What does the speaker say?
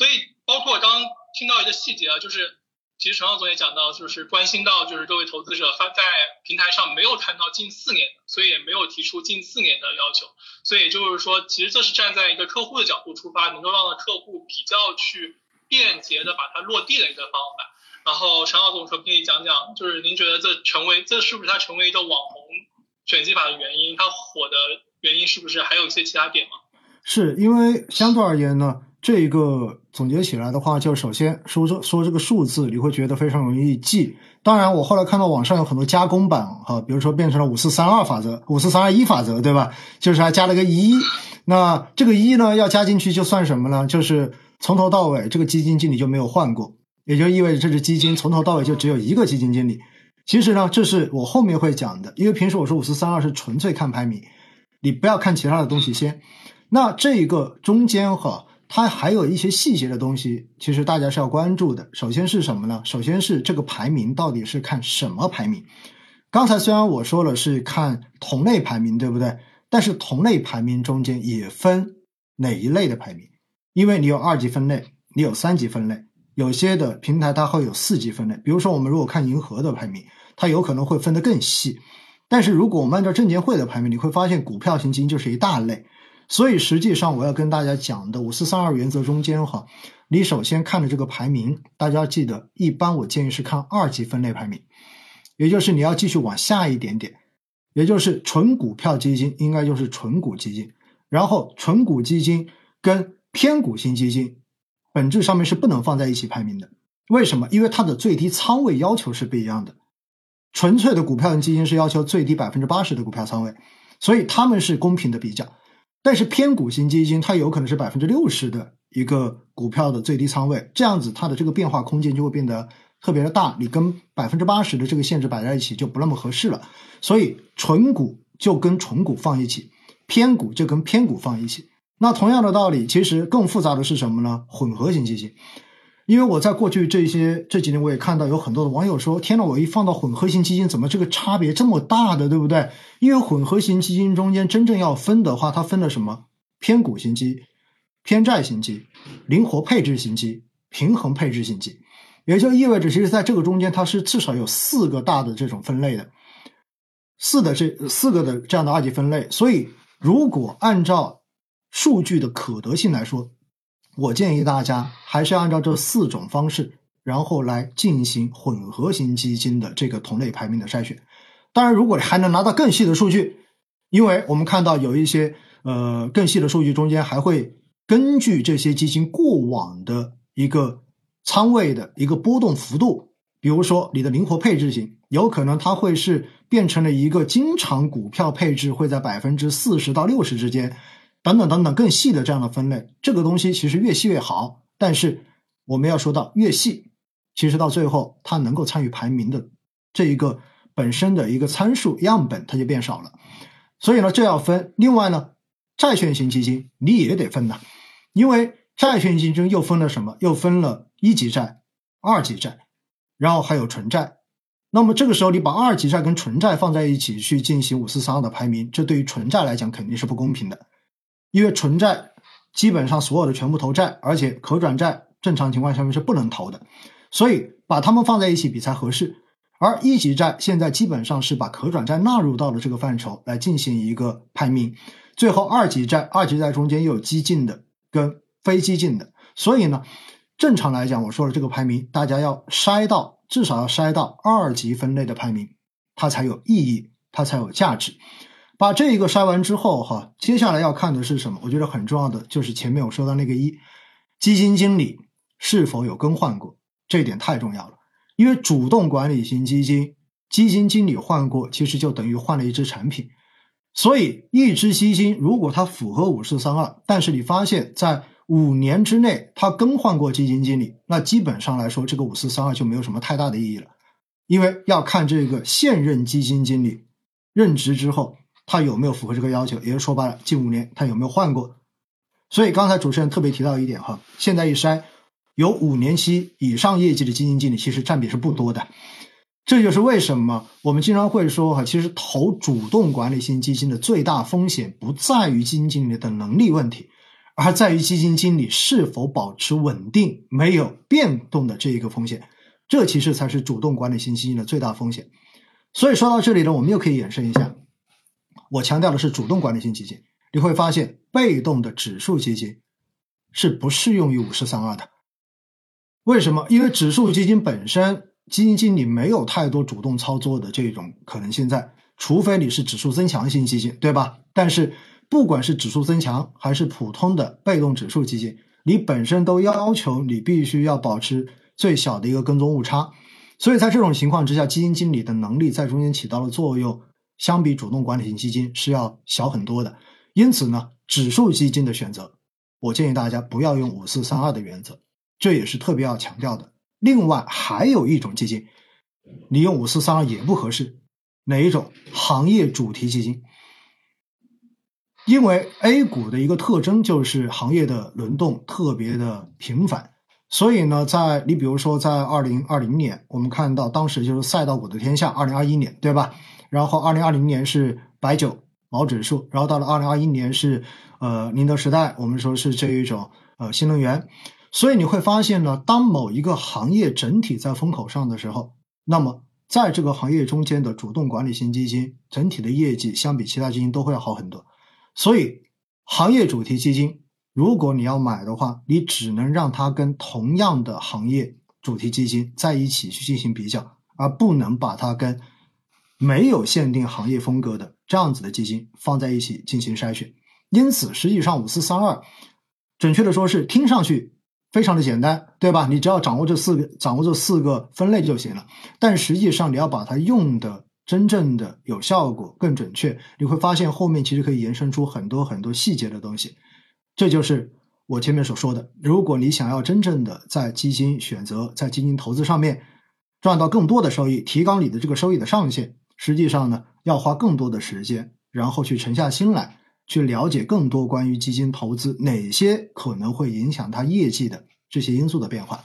所以包括刚听到一个细节啊，就是其实陈浩总也讲到，就是关心到就是各位投资者发在平台上没有看到近四年的，所以也没有提出近四年的要求。所以就是说，其实这是站在一个客户的角度出发，能够让客户比较去便捷的把它落地的一个方法。然后陈浩总可不可以讲讲，就是您觉得这成为这是不是它成为一个网红选技法的原因？它火的原因是不是还有一些其他点吗？是因为相对而言呢，这一个总结起来的话，就首先说这说这个数字，你会觉得非常容易记。当然，我后来看到网上有很多加工版哈，比如说变成了五四三二法则、五四三二一法则，对吧？就是还加了个一。那这个一呢，要加进去就算什么呢？就是从头到尾这个基金经理就没有换过。也就意味着这只基金从头到尾就只有一个基金经理。其实呢，这是我后面会讲的，因为平时我说五四三二是纯粹看排名，你不要看其他的东西先。那这一个中间哈，它还有一些细节的东西，其实大家是要关注的。首先是什么呢？首先是这个排名到底是看什么排名？刚才虽然我说了是看同类排名，对不对？但是同类排名中间也分哪一类的排名，因为你有二级分类，你有三级分类。有些的平台它会有四级分类，比如说我们如果看银河的排名，它有可能会分得更细。但是如果我们按照证监会的排名，你会发现股票型基金就是一大类。所以实际上我要跟大家讲的五四三二原则中间哈，你首先看的这个排名，大家要记得，一般我建议是看二级分类排名，也就是你要继续往下一点点，也就是纯股票基金应该就是纯股基金，然后纯股基金跟偏股型基金。本质上面是不能放在一起排名的，为什么？因为它的最低仓位要求是不一样的。纯粹的股票型基金是要求最低百分之八十的股票仓位，所以他们是公平的比较。但是偏股型基金它有可能是百分之六十的一个股票的最低仓位，这样子它的这个变化空间就会变得特别的大。你跟百分之八十的这个限制摆在一起就不那么合适了。所以纯股就跟纯股放一起，偏股就跟偏股放一起。那同样的道理，其实更复杂的是什么呢？混合型基金，因为我在过去这些这几年，我也看到有很多的网友说：“天呐，我一放到混合型基金，怎么这个差别这么大的，对不对？”因为混合型基金中间真正要分的话，它分了什么？偏股型基、偏债型基、灵活配置型基、平衡配置型基，也就意味着，其实在这个中间，它是至少有四个大的这种分类的，四的这四个的这样的二级分类。所以，如果按照数据的可得性来说，我建议大家还是按照这四种方式，然后来进行混合型基金的这个同类排名的筛选。当然，如果你还能拿到更细的数据，因为我们看到有一些呃更细的数据中间还会根据这些基金过往的一个仓位的一个波动幅度，比如说你的灵活配置型，有可能它会是变成了一个经常股票配置会在百分之四十到六十之间。等等等等，更细的这样的分类，这个东西其实越细越好。但是我们要说到越细，其实到最后它能够参与排名的这一个本身的一个参数样本，它就变少了。所以呢，这要分。另外呢，债券型基金你也得分呐，因为债券型基金又分了什么？又分了一级债、二级债，然后还有纯债。那么这个时候，你把二级债跟纯债放在一起去进行五四三二的排名，这对于纯债来讲肯定是不公平的。因为纯债基本上所有的全部投债，而且可转债正常情况下面是不能投的，所以把它们放在一起比才合适。而一级债现在基本上是把可转债纳入到了这个范畴来进行一个排名。最后二级债，二级债中间又有激进的跟非激进的，所以呢，正常来讲，我说的这个排名，大家要筛到至少要筛到二级分类的排名，它才有意义，它才有价值。把这一个筛完之后，哈，接下来要看的是什么？我觉得很重要的就是前面我说的那个一，基金经理是否有更换过，这一点太重要了。因为主动管理型基金，基金经理换过，其实就等于换了一只产品。所以，一只基金如果它符合五四三二，但是你发现在五年之内它更换过基金经理，那基本上来说，这个五四三二就没有什么太大的意义了。因为要看这个现任基金经理任职之后。他有没有符合这个要求？也就是说白了，近五年他有没有换过？所以刚才主持人特别提到一点哈，现在一筛，有五年期以上业绩的基金经理，其实占比是不多的。这就是为什么我们经常会说哈，其实投主动管理型基金的最大风险不在于基金经理的能力问题，而在于基金经理是否保持稳定、没有变动的这一个风险。这其实才是主动管理型基金的最大风险。所以说到这里呢，我们又可以延伸一下，我强调的是主动管理型基金，你会发现被动的指数基金是不适用于五四三二的。为什么？因为指数基金本身。基金经理没有太多主动操作的这种可能性在，除非你是指数增强型基金，对吧？但是不管是指数增强还是普通的被动指数基金，你本身都要求你必须要保持最小的一个跟踪误差，所以在这种情况之下，基金经理的能力在中间起到了作用，相比主动管理型基金是要小很多的。因此呢，指数基金的选择，我建议大家不要用五四三二的原则，这也是特别要强调的。另外还有一种基金，你用五四三二也不合适。哪一种？行业主题基金。因为 A 股的一个特征就是行业的轮动特别的频繁，所以呢，在你比如说在二零二零年，我们看到当时就是赛道股的天下，二零二一年对吧？然后二零二零年是白酒毛指数，然后到了二零二一年是呃宁德时代，我们说是这一种呃新能源。所以你会发现呢，当某一个行业整体在风口上的时候，那么在这个行业中间的主动管理型基金整体的业绩相比其他基金都会要好很多。所以，行业主题基金如果你要买的话，你只能让它跟同样的行业主题基金在一起去进行比较，而不能把它跟没有限定行业风格的这样子的基金放在一起进行筛选。因此，实际上五四三二，准确的说是听上去。非常的简单，对吧？你只要掌握这四个，掌握这四个分类就行了。但实际上，你要把它用的真正的有效果、更准确，你会发现后面其实可以延伸出很多很多细节的东西。这就是我前面所说的，如果你想要真正的在基金选择、在基金投资上面赚到更多的收益，提高你的这个收益的上限，实际上呢，要花更多的时间，然后去沉下心来。去了解更多关于基金投资哪些可能会影响它业绩的这些因素的变化。